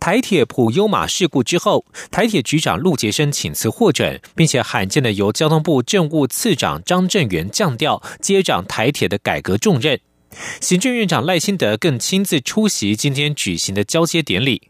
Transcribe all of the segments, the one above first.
台铁普悠马事故之后，台铁局长陆杰生请辞获准，并且罕见的由交通部政务次长张振元降调接掌台铁的改革重任。行政院长赖清德更亲自出席今天举行的交接典礼。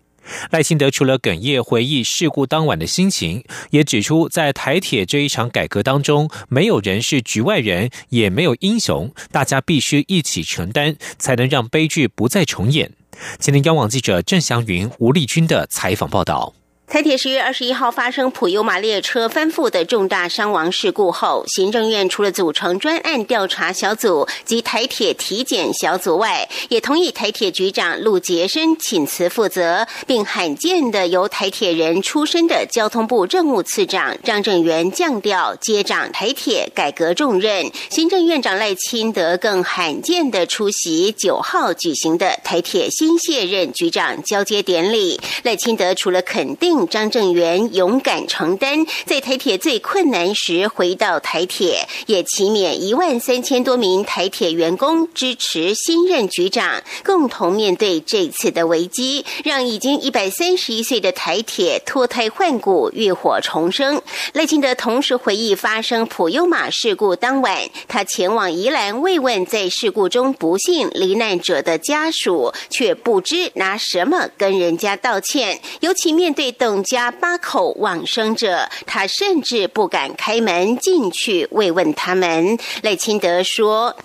赖清德除了哽咽回忆事故当晚的心情，也指出在台铁这一场改革当中，没有人是局外人，也没有英雄，大家必须一起承担，才能让悲剧不再重演。今天，央网记者郑祥云、吴丽君的采访报道。台铁十月二十一号发生普悠马列车翻覆的重大伤亡事故后，行政院除了组成专案调查小组及台铁体检小组外，也同意台铁局长陆杰生请辞负责，并罕见的由台铁人出身的交通部政务次长张正元降调接掌台铁改革重任。行政院长赖清德更罕见的出席九号举行的台铁新卸任局长交接典礼。赖清德除了肯定。张正元勇敢承担，在台铁最困难时回到台铁，也启勉一万三千多名台铁员工支持新任局长，共同面对这次的危机，让已经一百三十一岁的台铁脱胎换骨、浴火重生。赖清德同时回忆发生普悠马事故当晚，他前往宜兰慰问在事故中不幸罹难者的家属，却不知拿什么跟人家道歉，尤其面对。董家八口往生者，他甚至不敢开门进去慰问他们。赖清德说：“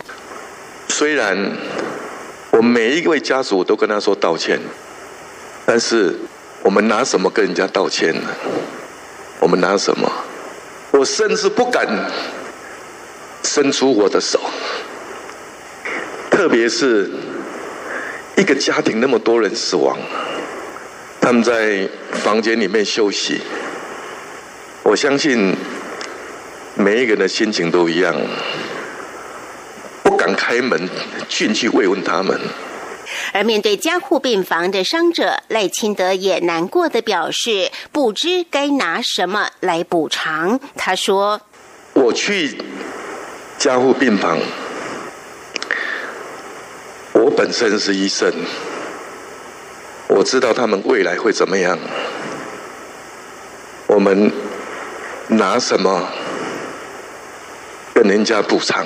虽然我每一位家属都跟他说道歉，但是我们拿什么跟人家道歉呢？我们拿什么？我甚至不敢伸出我的手，特别是一个家庭那么多人死亡。”他们在房间里面休息，我相信每一个人的心情都一样，不敢开门进去慰问他们。而面对加护病房的伤者，赖清德也难过的表示，不知该拿什么来补偿。他说：“我去加护病房，我本身是医生。”我知道他们未来会怎么样，我们拿什么跟人家补偿？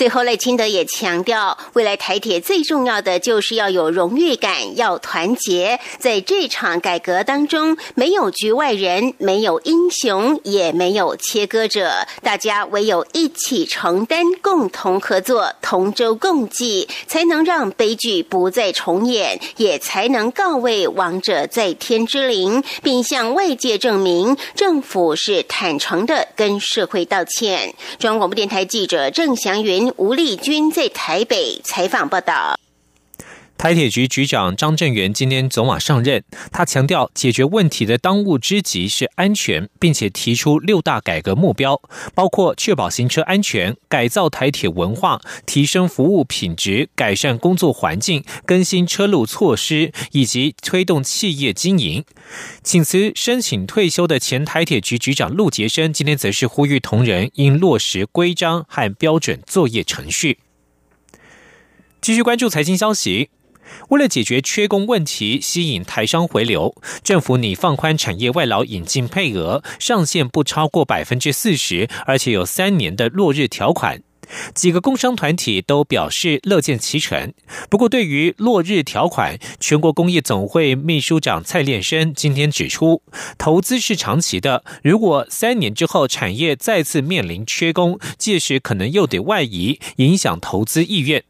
最后，赖清德也强调，未来台铁最重要的就是要有荣誉感，要团结。在这场改革当中，没有局外人，没有英雄，也没有切割者，大家唯有一起承担，共同合作，同舟共济，才能让悲剧不再重演，也才能告慰亡者在天之灵，并向外界证明政府是坦诚的跟社会道歉。中央广播电台记者郑祥云。吴丽君在台北采访报道。台铁局局长张振元今天走马上任，他强调解决问题的当务之急是安全，并且提出六大改革目标，包括确保行车安全、改造台铁文化、提升服务品质、改善工作环境、更新车路措施以及推动企业经营。请辞申请退休的前台铁局局长陆杰生今天则是呼吁同仁应落实规章和标准作业程序。继续关注财经消息。为了解决缺工问题，吸引台商回流，政府拟放宽产业外劳引进配额上限，不超过百分之四十，而且有三年的落日条款。几个工商团体都表示乐见其成。不过，对于落日条款，全国工业总会秘书长蔡炼生今天指出，投资是长期的，如果三年之后产业再次面临缺工，届时可能又得外移，影响投资意愿。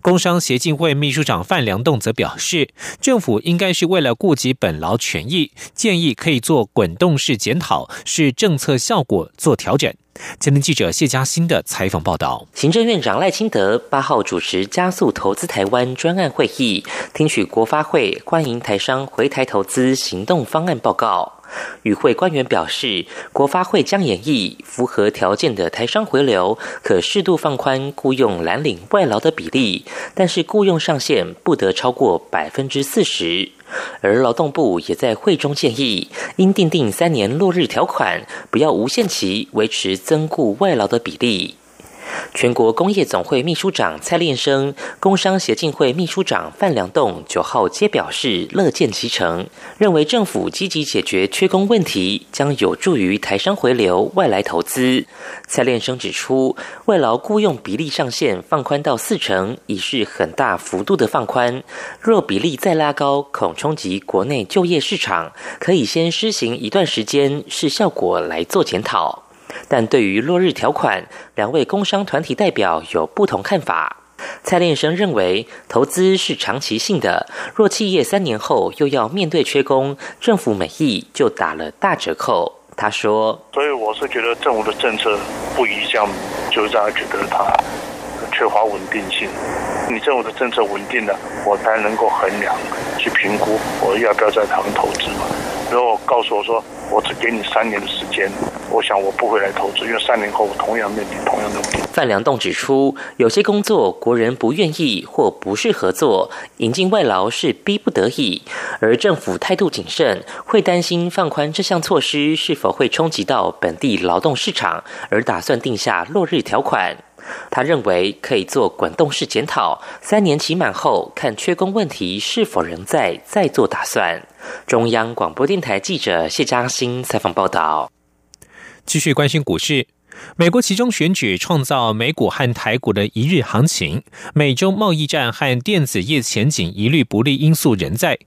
工商协进会秘书长范良栋则表示，政府应该是为了顾及本劳权益，建议可以做滚动式检讨，是政策效果做调整。前天记者谢嘉欣的采访报道。行政院长赖清德八号主持加速投资台湾专案会议，听取国发会欢迎台商回台投资行动方案报告。与会官员表示，国发会将演绎符合条件的台商回流，可适度放宽雇佣蓝领外劳的比例，但是雇佣上限不得超过百分之四十。而劳动部也在会中建议，应订定三年落日条款，不要无限期维持增雇外劳的比例。全国工业总会秘书长蔡炼生、工商协进会秘书长范良栋九号皆表示乐见其成，认为政府积极解决缺工问题，将有助于台商回流、外来投资。蔡炼生指出，外劳雇佣比例上限放宽到四成，已是很大幅度的放宽。若比例再拉高，恐冲击国内就业市场，可以先施行一段时间，视效果来做检讨。但对于落日条款，两位工商团体代表有不同看法。蔡炼生认为，投资是长期性的，若企业三年后又要面对缺工，政府美意就打了大折扣。他说：“所以我是觉得政府的政策不一向，就让人觉得它缺乏稳定性。你政府的政策稳定了，我才能够衡量去评估我要不要在他们投资嘛。如果告诉我说，我只给你三年的时间。”我想我不会来投资，因为三年后同样面临同样的问题。范良栋指出，有些工作国人不愿意或不适合做，引进外劳是逼不得已，而政府态度谨慎，会担心放宽这项措施是否会冲击到本地劳动市场，而打算定下落日条款。他认为可以做滚动式检讨，三年期满后看缺工问题是否仍在，再做打算。中央广播电台记者谢嘉欣采访报道。继续关心股市。美国其中选举创造美股和台股的一日行情，美中贸易战和电子业前景一律不利因素仍在。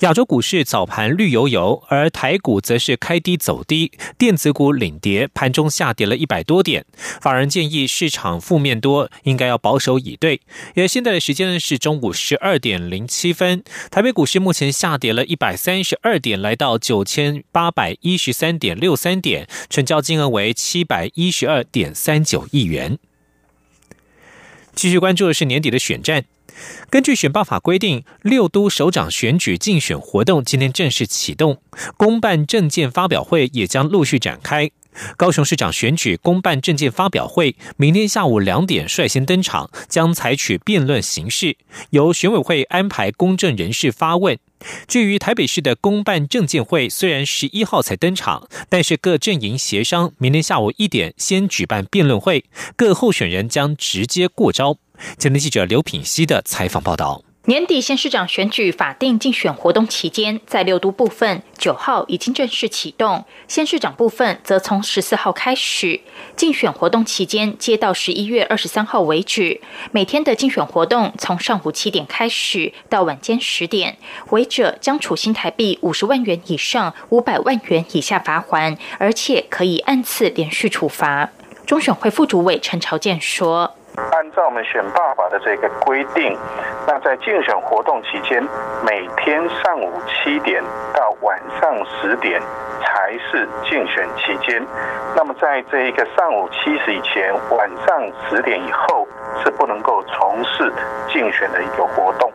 亚洲股市早盘绿油油，而台股则是开低走低，电子股领跌，盘中下跌了一百多点。法人建议市场负面多，应该要保守以对。而现在的时间呢是中午十二点零七分，台北股市目前下跌了一百三十二点，来到九千八百一十三点六三点，成交金额为七百一。十十二点三九亿元。继续关注的是年底的选战。根据选罢法规定，六都首长选举竞选活动今天正式启动，公办证件发表会也将陆续展开。高雄市长选举公办证件发表会明天下午两点率先登场，将采取辩论形式，由选委会安排公证人士发问。至于台北市的公办证监会，虽然十一号才登场，但是各阵营协商，明天下午一点先举办辩论会，各候选人将直接过招。前天记者刘品熙的采访报道。年底县市长选举法定竞选活动期间，在六都部分九号已经正式启动，县市长部分则从十四号开始。竞选活动期间，接到十一月二十三号为止。每天的竞选活动从上午七点开始，到晚间十点，违者将处新台币五十万元以上五百万元以下罚款，而且可以按次连续处罚。中选会副主委陈朝健说。按照我们选爸爸的这个规定，那在竞选活动期间，每天上午七点到晚上十点才是竞选期间。那么在这一个上午七时以前，晚上十点以后是不能够从事竞选的一个活动。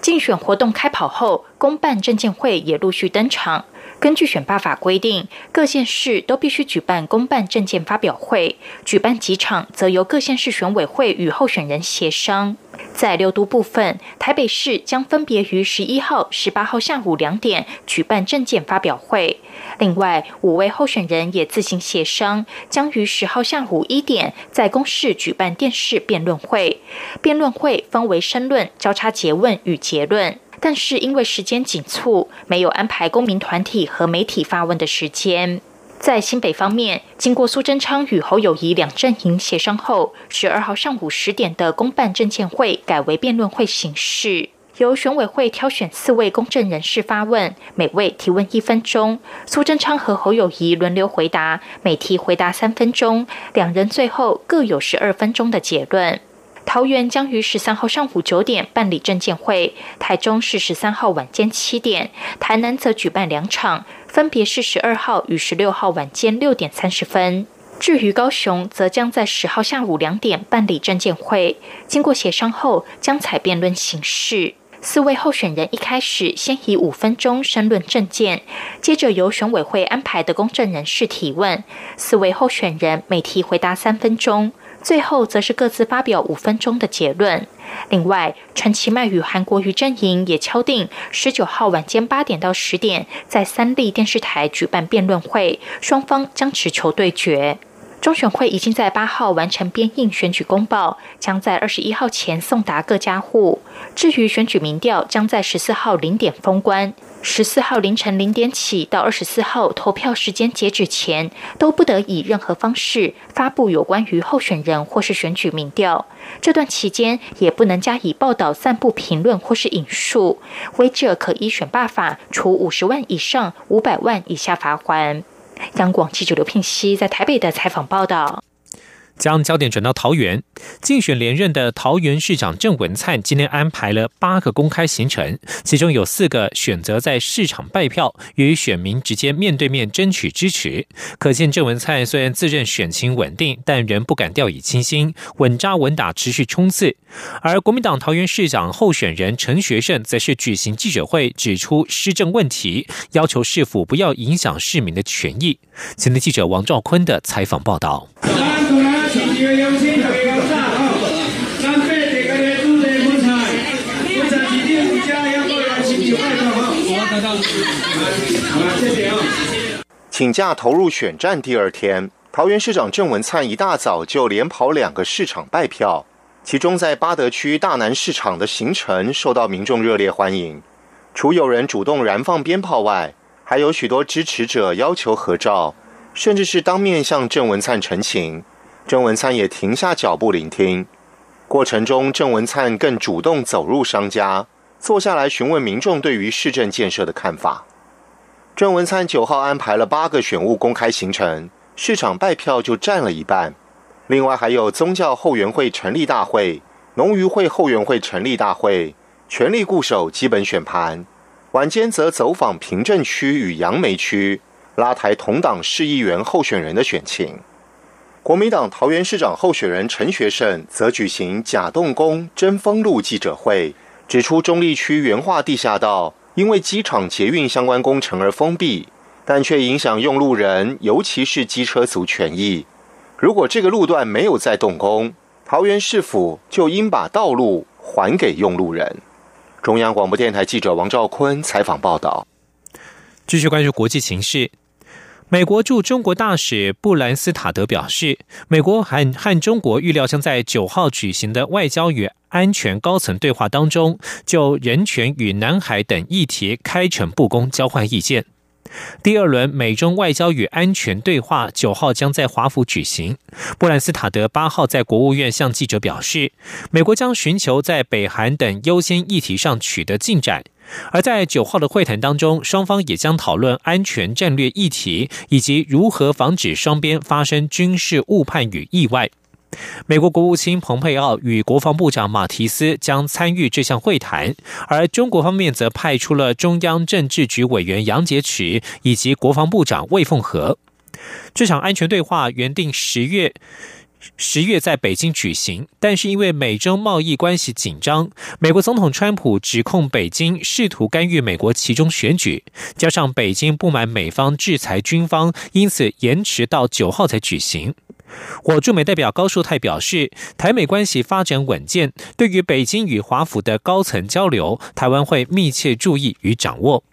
竞选活动开跑后，公办证监会也陆续登场。根据选罢法规定，各县市都必须举办公办证件发表会，举办几场则由各县市选委会与候选人协商。在六都部分，台北市将分别于十一号、十八号下午两点举办证件发表会。另外，五位候选人也自行协商，将于十号下午一点在公示举办电视辩论会。辩论会分为申论、交叉诘问与结论。但是因为时间紧促，没有安排公民团体和媒体发问的时间。在新北方面，经过苏贞昌与侯友谊两阵营协商后，十二号上午十点的公办证监会改为辩论会形式，由选委会挑选四位公证人士发问，每位提问一分钟。苏贞昌和侯友谊轮流回答，每题回答三分钟，两人最后各有十二分钟的结论。桃园将于十三号上午九点办理证监会，台中是十三号晚间七点，台南则举办两场，分别是十二号与十六号晚间六点三十分。至于高雄，则将在十号下午两点办理证监会，经过协商后将采辩论形式。四位候选人一开始先以五分钟申论政见，接着由选委会安排的公证人士提问，四位候选人每题回答三分钟，最后则是各自发表五分钟的结论。另外，陈其迈与韩国瑜阵营也敲定十九号晚间八点到十点，在三立电视台举办辩论会，双方将持球对决。中选会已经在八号完成编印选举公报，将在二十一号前送达各家户。至于选举民调，将在十四号零点封关。十四号凌晨零点起到二十四号投票时间截止前，都不得以任何方式发布有关于候选人或是选举民调。这段期间也不能加以报道、散布评论或是引述，违者可依选罢法处五十万以上五百万以下罚款。央广记者刘聘熙在台北的采访报道。将焦点转到桃园，竞选连任的桃园市长郑文灿今天安排了八个公开行程，其中有四个选择在市场拜票，与选民直接面对面争取支持。可见郑文灿虽然自认选情稳定，但仍不敢掉以轻心，稳扎稳打，持续冲刺。而国民党桃园市长候选人陈学圣则是举行记者会，指出施政问题，要求市府不要影响市民的权益。前天记者王兆坤的采访报道。请假投入选战第二天，桃园市长郑文灿一大早就连跑两个市场拜票，其中在八德区大南市场的行程受到民众热烈欢迎。除有人主动燃放鞭炮外，还有许多支持者要求合照，甚至是当面向郑文灿陈情。郑文灿也停下脚步聆听，过程中郑文灿更主动走入商家，坐下来询问民众对于市政建设的看法。郑文灿九号安排了八个选务公开行程，市场拜票就占了一半，另外还有宗教后援会成立大会、农渔会后援会成立大会，全力固守基本选盘。晚间则走访平镇区与杨梅区，拉抬同党市议员候选人的选情。国民党桃园市长候选人陈学圣则举行假动工真封路记者会，指出中立区原化地下道因为机场捷运相关工程而封闭，但却影响用路人，尤其是机车族权益。如果这个路段没有再动工，桃园市府就应把道路还给用路人。中央广播电台记者王兆坤采访报道。继续关注国际形势。美国驻中国大使布兰斯塔德表示，美国和和中国预料将在九号举行的外交与安全高层对话当中，就人权与南海等议题开诚布公交换意见。第二轮美中外交与安全对话九号将在华府举行。布兰斯塔德八号在国务院向记者表示，美国将寻求在北韩等优先议题上取得进展。而在九号的会谈当中，双方也将讨论安全战略议题，以及如何防止双边发生军事误判与意外。美国国务卿蓬佩奥与国防部长马提斯将参与这项会谈，而中国方面则派出了中央政治局委员杨洁篪以及国防部长魏凤和。这场安全对话原定十月。十月在北京举行，但是因为美中贸易关系紧张，美国总统川普指控北京试图干预美国其中选举，加上北京不满美方制裁军方，因此延迟到九号才举行。我驻美代表高树泰表示，台美关系发展稳健，对于北京与华府的高层交流，台湾会密切注意与掌握。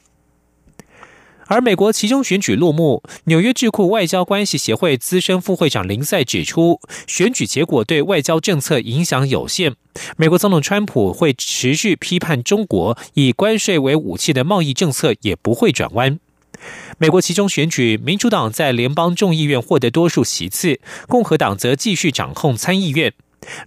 而美国其中选举落幕，纽约智库外交关系协会资深副会长林赛指出，选举结果对外交政策影响有限。美国总统川普会持续批判中国以关税为武器的贸易政策，也不会转弯。美国其中选举，民主党在联邦众议院获得多数席次，共和党则继续掌控参议院。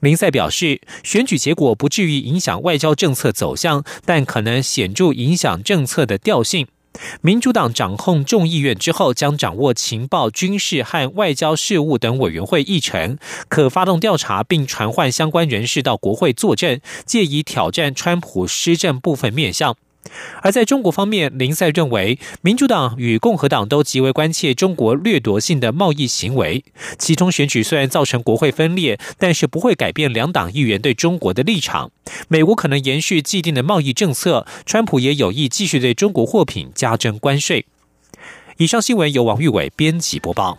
林赛表示，选举结果不至于影响外交政策走向，但可能显著影响政策的调性。民主党掌控众议院之后，将掌握情报、军事和外交事务等委员会议程，可发动调查并传唤相关人士到国会作证，借以挑战川普施政部分面向。而在中国方面，林赛认为，民主党与共和党都极为关切中国掠夺性的贸易行为。其中选举虽然造成国会分裂，但是不会改变两党议员对中国的立场。美国可能延续既定的贸易政策，川普也有意继续对中国货品加征关税。以上新闻由王玉伟编辑播报。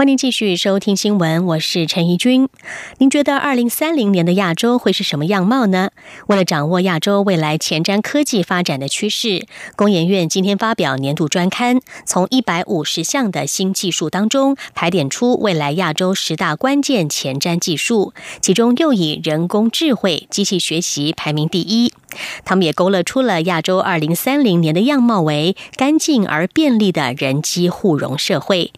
欢迎继续收听新闻，我是陈怡君。您觉得二零三零年的亚洲会是什么样貌呢？为了掌握亚洲未来前瞻科技发展的趋势，工研院今天发表年度专刊，从一百五十项的新技术当中排点出未来亚洲十大关键前瞻技术，其中又以人工智慧、机器学习排名第一。他们也勾勒出了亚洲二零三零年的样貌为干净而便利的人机互融社会。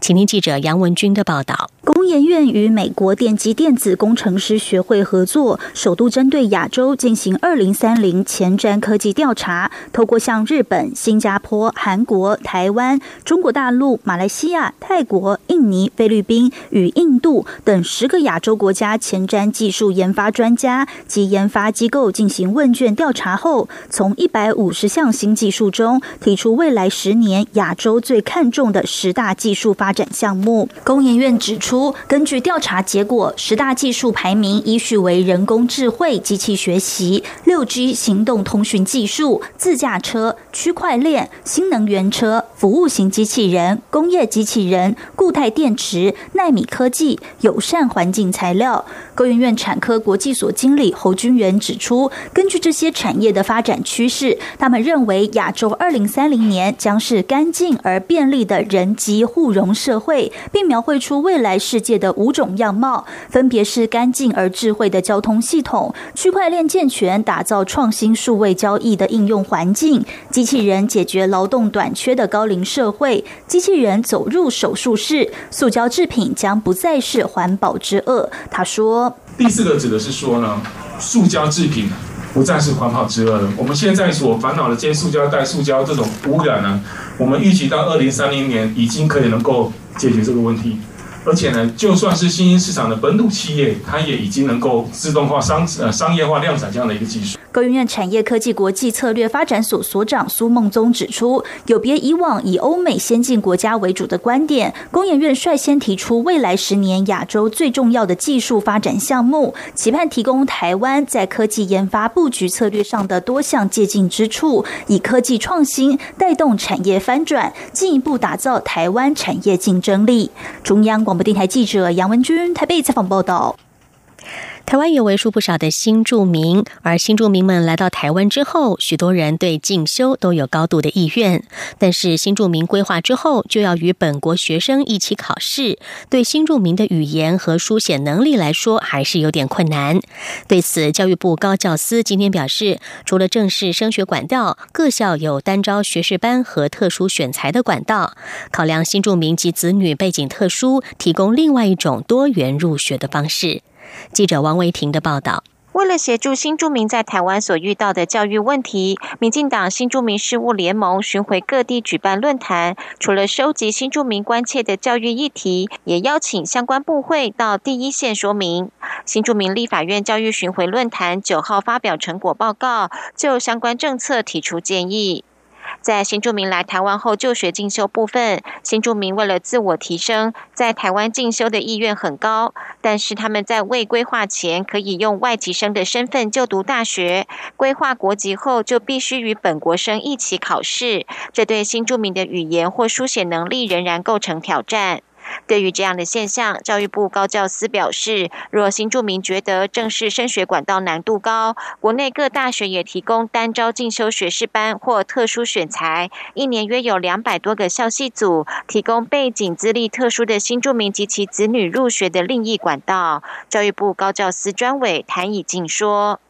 请听记者杨文军的报道。工研院与美国电机电子工程师学会合作，首度针对亚洲进行二零三零前瞻科技调查。透过向日本、新加坡、韩国、台湾、中国大陆、马来西亚、泰国、印尼、菲律宾与印度等十个亚洲国家前瞻技术研发专家及研发机构进行问卷调查后，从一百五十项新技术中提出未来十年亚洲最看重的十大技术发展项目。工研院指出。根据调查结果，十大技术排名依序为人工智慧、机器学习、六 G 行动通讯技术、自驾车、区块链、新能源车、服务型机器人、工业机器人、固态电池、纳米科技、友善环境材料。高研院产科国际所经理侯军元指出，根据这些产业的发展趋势，他们认为亚洲二零三零年将是干净而便利的人机互融社会，并描绘出未来。世界的五种样貌，分别是干净而智慧的交通系统、区块链健全打造创新数位交易的应用环境、机器人解决劳动短缺的高龄社会、机器人走入手术室、塑胶制品将不再是环保之恶。他说：“第四个指的是说呢，塑胶制品不再是环保之恶了。我们现在所烦恼的这些塑胶袋、塑胶这种污染呢，我们预计到二零三零年已经可以能够解决这个问题。”而且呢，就算是新兴市场的本土企业，它也已经能够自动化商呃商业化量产这样的一个技术。高院院产业科技国际策略发展所所长苏梦宗指出，有别以往以欧美先进国家为主的观点，工研院率先提出未来十年亚洲最重要的技术发展项目，期盼提供台湾在科技研发布局策略上的多项借鉴之处，以科技创新带动产业翻转，进一步打造台湾产业竞争力。中央广。广播电台记者杨文君台北采访报道。台湾有为数不少的新住民，而新住民们来到台湾之后，许多人对进修都有高度的意愿。但是新住民规划之后，就要与本国学生一起考试，对新住民的语言和书写能力来说，还是有点困难。对此，教育部高教司今天表示，除了正式升学管道，各校有单招学士班和特殊选材的管道，考量新住民及子女背景特殊，提供另外一种多元入学的方式。记者王维婷的报道：为了协助新住民在台湾所遇到的教育问题，民进党新住民事务联盟巡回各地举办论坛。除了收集新住民关切的教育议题，也邀请相关部会到第一线说明。新住民立法院教育巡回论坛九号发表成果报告，就相关政策提出建议。在新住民来台湾后就学进修部分，新住民为了自我提升，在台湾进修的意愿很高，但是他们在未规划前可以用外籍生的身份就读大学，规划国籍后就必须与本国生一起考试，这对新住民的语言或书写能力仍然构成挑战。对于这样的现象，教育部高教司表示，若新住民觉得正式升学管道难度高，国内各大学也提供单招进修学士班或特殊选材，一年约有两百多个校系组，提供背景资历特殊的新住民及其子女入学的另一管道。教育部高教司专委谭以静说。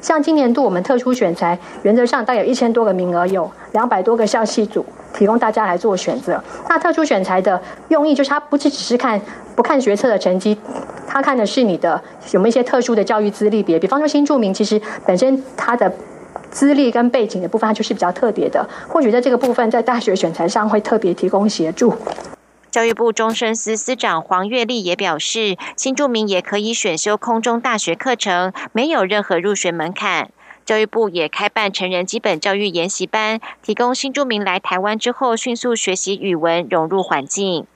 像今年度我们特殊选材，原则上大概有一千多个名额，有两百多个校系组提供大家来做选择。那特殊选材的用意就是，它不是只是看不看学测的成绩，他看的是你的有没有一些特殊的教育资历别，比方说新住民，其实本身他的资历跟背景的部分，它就是比较特别的，或许在这个部分在大学选材上会特别提供协助。教育部终身司司长黄月丽也表示，新住民也可以选修空中大学课程，没有任何入学门槛。教育部也开办成人基本教育研习班，提供新住民来台湾之后迅速学习语文，融入环境。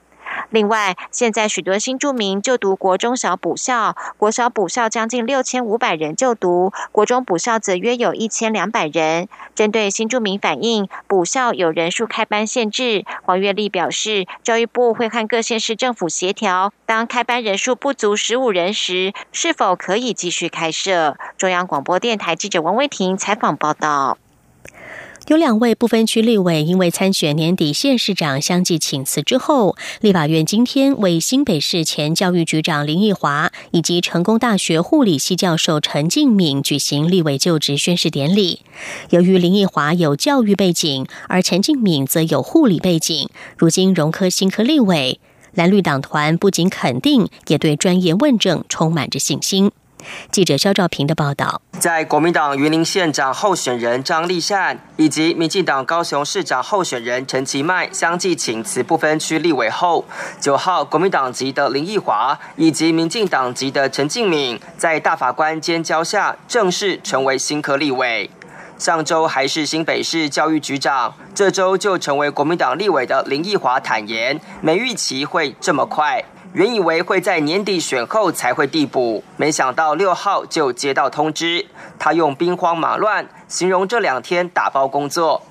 另外，现在许多新住民就读国中小补校，国小补校将近六千五百人就读，国中补校则约有一千两百人。针对新住民反映补校有人数开班限制，黄月丽表示，教育部会和各县市政府协调，当开班人数不足十五人时，是否可以继续开设。中央广播电台记者王威婷采访报道。有两位不分区立委因为参选年底县市长相继请辞之后，立法院今天为新北市前教育局长林奕华以及成功大学护理系教授陈敬敏举行立委就职宣誓典礼。由于林奕华有教育背景，而陈敬敏则有护理背景，如今荣科新科立委，蓝绿党团不仅肯定，也对专业问政充满着信心。记者肖兆平的报道，在国民党云林县长候选人张立善以及民进党高雄市长候选人陈其迈相继请辞不分区立委后，九号国民党籍的林奕华以及民进党籍的陈敬敏在大法官监交下正式成为新科立委。上周还是新北市教育局长，这周就成为国民党立委的林奕华坦言，没预期会这么快。原以为会在年底选后才会递补，没想到六号就接到通知。他用兵荒马乱形容这两天打包工作。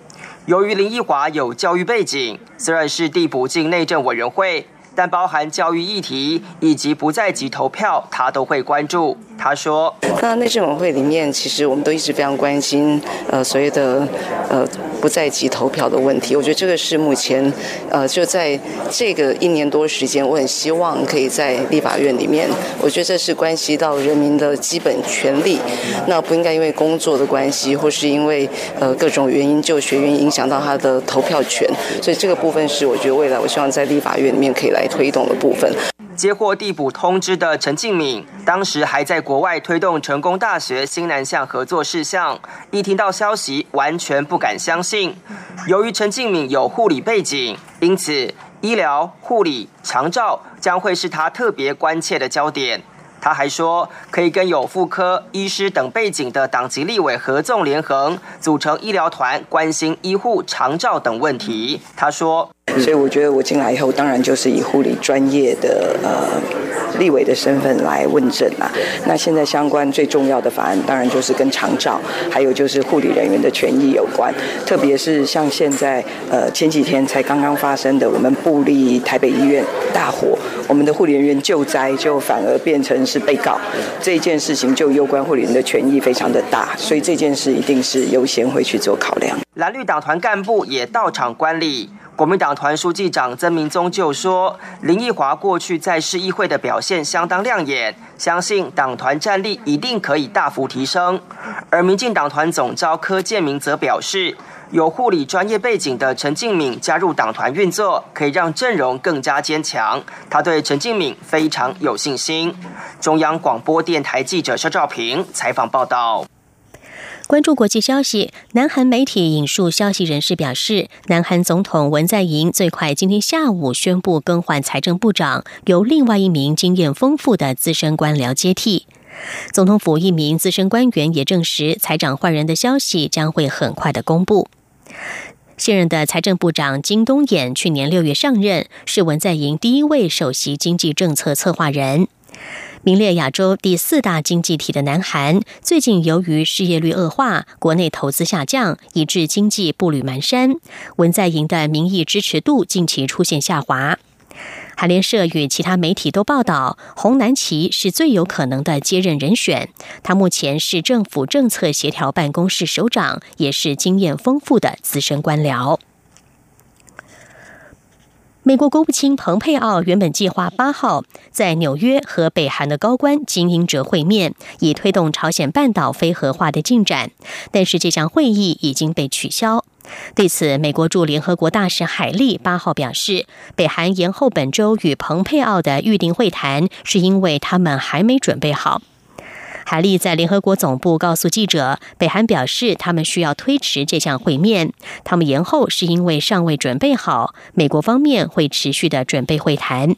由于林奕华有教育背景，虽然是递补进内政委员会。但包含教育议题以及不在籍投票，他都会关注。他说：“那内政委会里面，其实我们都一直非常关心，呃，所谓的呃不在籍投票的问题。我觉得这个是目前，呃，就在这个一年多时间，我很希望可以在立法院里面。我觉得这是关系到人民的基本权利，那不应该因为工作的关系，或是因为呃各种原因就学员影响到他的投票权。所以这个部分是我觉得未来我希望在立法院里面可以。”来推动的部分。接获递补通知的陈敬敏，当时还在国外推动成功大学新南向合作事项，一听到消息，完全不敢相信。由于陈敬敏有护理背景，因此医疗、护理、长照将会是他特别关切的焦点。他还说，可以跟有妇科医师等背景的党籍立委合纵连横，组成医疗团，关心医护、长照等问题。他说。所以我觉得我进来以后，当然就是以护理专业的呃立委的身份来问政啊。那现在相关最重要的法案，当然就是跟长照，还有就是护理人员的权益有关。特别是像现在呃前几天才刚刚发生的，我们布立台北医院大火，我们的护理人员救灾就反而变成是被告，这件事情就攸关护理人的权益非常的大，所以这件事一定是优先会去做考量。蓝绿党团干部也到场观礼。国民党团书记长曾明宗就说：“林奕华过去在市议会的表现相当亮眼，相信党团战力一定可以大幅提升。”而民进党团总召柯建明则表示：“有护理专业背景的陈敬敏加入党团运作，可以让阵容更加坚强。他对陈敬敏非常有信心。”中央广播电台记者肖兆平采访报道。关注国际消息，南韩媒体引述消息人士表示，南韩总统文在寅最快今天下午宣布更换财政部长，由另外一名经验丰富的资深官僚接替。总统府一名资深官员也证实，财长换人的消息将会很快的公布。现任的财政部长金东衍去年六月上任，是文在寅第一位首席经济政策策划人。名列亚洲第四大经济体的南韩，最近由于失业率恶化、国内投资下降，以致经济步履蹒跚。文在寅的民意支持度近期出现下滑。韩联社与其他媒体都报道，洪南奇是最有可能的接任人选。他目前是政府政策协调办公室首长，也是经验丰富的资深官僚。美国国务卿蓬佩奥原本计划八号在纽约和北韩的高官精英者会面，以推动朝鲜半岛非核化的进展，但是这项会议已经被取消。对此，美国驻联合国大使海利八号表示，北韩延后本周与蓬佩奥的预定会谈，是因为他们还没准备好。海利在联合国总部告诉记者，北韩表示他们需要推迟这项会面，他们延后是因为尚未准备好。美国方面会持续的准备会谈。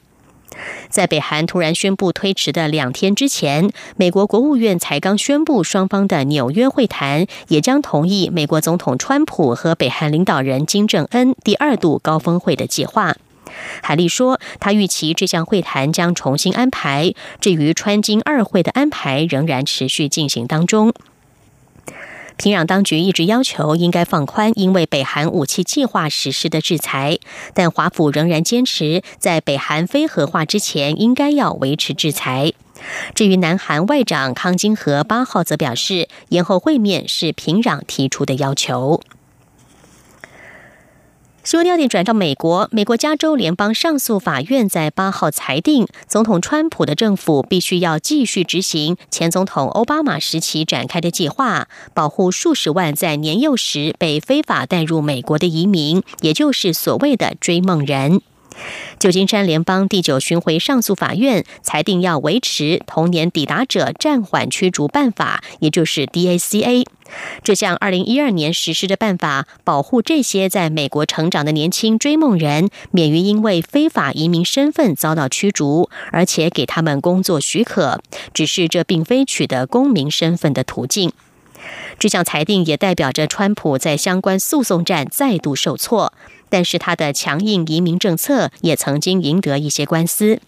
在北韩突然宣布推迟的两天之前，美国国务院才刚宣布，双方的纽约会谈也将同意美国总统川普和北韩领导人金正恩第二度高峰会的计划。海利说，他预期这项会谈将重新安排。至于川金二会的安排，仍然持续进行当中。平壤当局一直要求应该放宽因为北韩武器计划实施的制裁，但华府仍然坚持在北韩非核化之前应该要维持制裁。至于南韩外长康金和八号则表示，延后会面是平壤提出的要求。新闻焦点转到美国，美国加州联邦上诉法院在八号裁定，总统川普的政府必须要继续执行前总统奥巴马时期展开的计划，保护数十万在年幼时被非法带入美国的移民，也就是所谓的追梦人。旧金山联邦第九巡回上诉法院裁定要维持童年抵达者暂缓驱逐办法，也就是 DACA。这项二零一二年实施的办法，保护这些在美国成长的年轻追梦人，免于因为非法移民身份遭到驱逐，而且给他们工作许可。只是这并非取得公民身份的途径。这项裁定也代表着川普在相关诉讼战再度受挫。但是他的强硬移民政策也曾经赢得一些官司。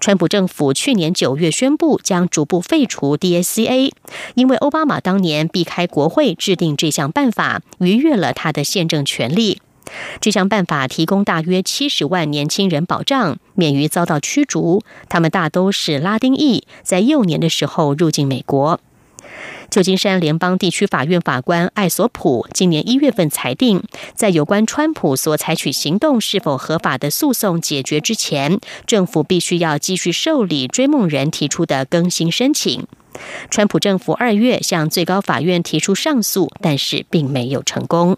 川普政府去年九月宣布将逐步废除 DACA，因为奥巴马当年避开国会制定这项办法，逾越了他的宪政权利。这项办法提供大约七十万年轻人保障，免于遭到驱逐。他们大都是拉丁裔，在幼年的时候入境美国。旧金山联邦地区法院法官艾索普今年一月份裁定，在有关川普所采取行动是否合法的诉讼解决之前，政府必须要继续受理追梦人提出的更新申请。川普政府二月向最高法院提出上诉，但是并没有成功。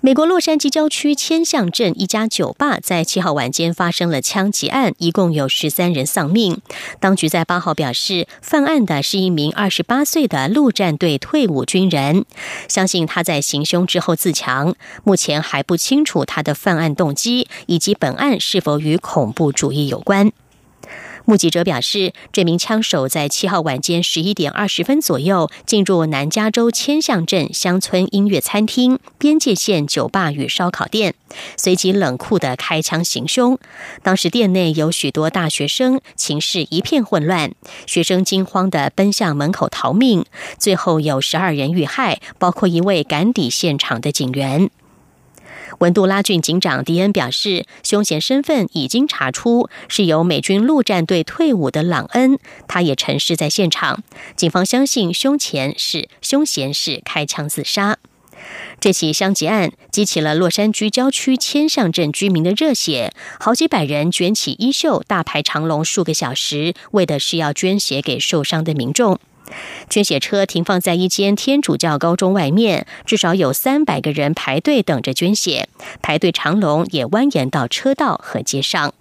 美国洛杉矶郊区千象镇一家酒吧在七号晚间发生了枪击案，一共有十三人丧命。当局在八号表示，犯案的是一名二十八岁的陆战队退伍军人，相信他在行凶之后自强。目前还不清楚他的犯案动机以及本案是否与恐怖主义有关。目击者表示，这名枪手在七号晚间十一点二十分左右进入南加州千象镇乡村音乐餐厅、边界线酒吧与烧烤店，随即冷酷的开枪行凶。当时店内有许多大学生，情势一片混乱，学生惊慌的奔向门口逃命，最后有十二人遇害，包括一位赶抵现场的警员。文杜拉郡警长迪恩表示，凶嫌身份已经查出，是由美军陆战队退伍的朗恩，他也陈尸在现场。警方相信凶前是凶嫌是开枪自杀。这起枪击案激起了洛杉矶郊区千象镇居民的热血，好几百人卷起衣袖，大排长龙数个小时，为的是要捐血给受伤的民众。捐血车停放在一间天主教高中外面，至少有三百个人排队等着捐血，排队长龙也蜿蜒到车道和街上。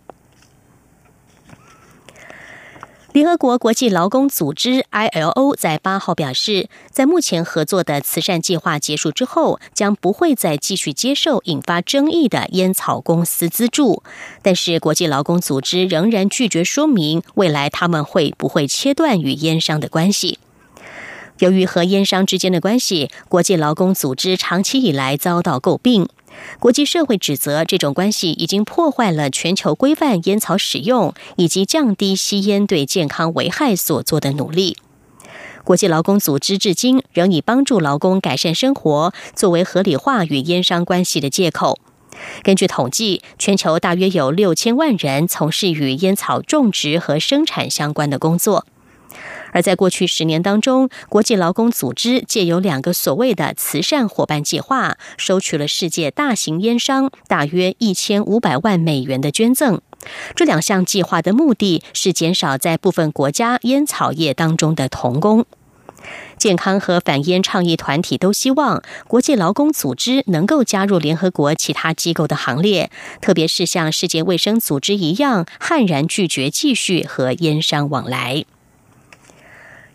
联合国国际劳工组织 （ILO） 在八号表示，在目前合作的慈善计划结束之后，将不会再继续接受引发争议的烟草公司资助。但是，国际劳工组织仍然拒绝说明未来他们会不会切断与烟商的关系。由于和烟商之间的关系，国际劳工组织长期以来遭到诟病。国际社会指责这种关系已经破坏了全球规范烟草使用以及降低吸烟对健康危害所做的努力。国际劳工组织至今仍以帮助劳工改善生活作为合理化与烟商关系的借口。根据统计，全球大约有六千万人从事与烟草种植和生产相关的工作。而在过去十年当中，国际劳工组织借由两个所谓的慈善伙伴计划，收取了世界大型烟商大约一千五百万美元的捐赠。这两项计划的目的是减少在部分国家烟草业当中的童工。健康和反烟倡议团体都希望国际劳工组织能够加入联合国其他机构的行列，特别是像世界卫生组织一样，悍然拒绝继续和烟商往来。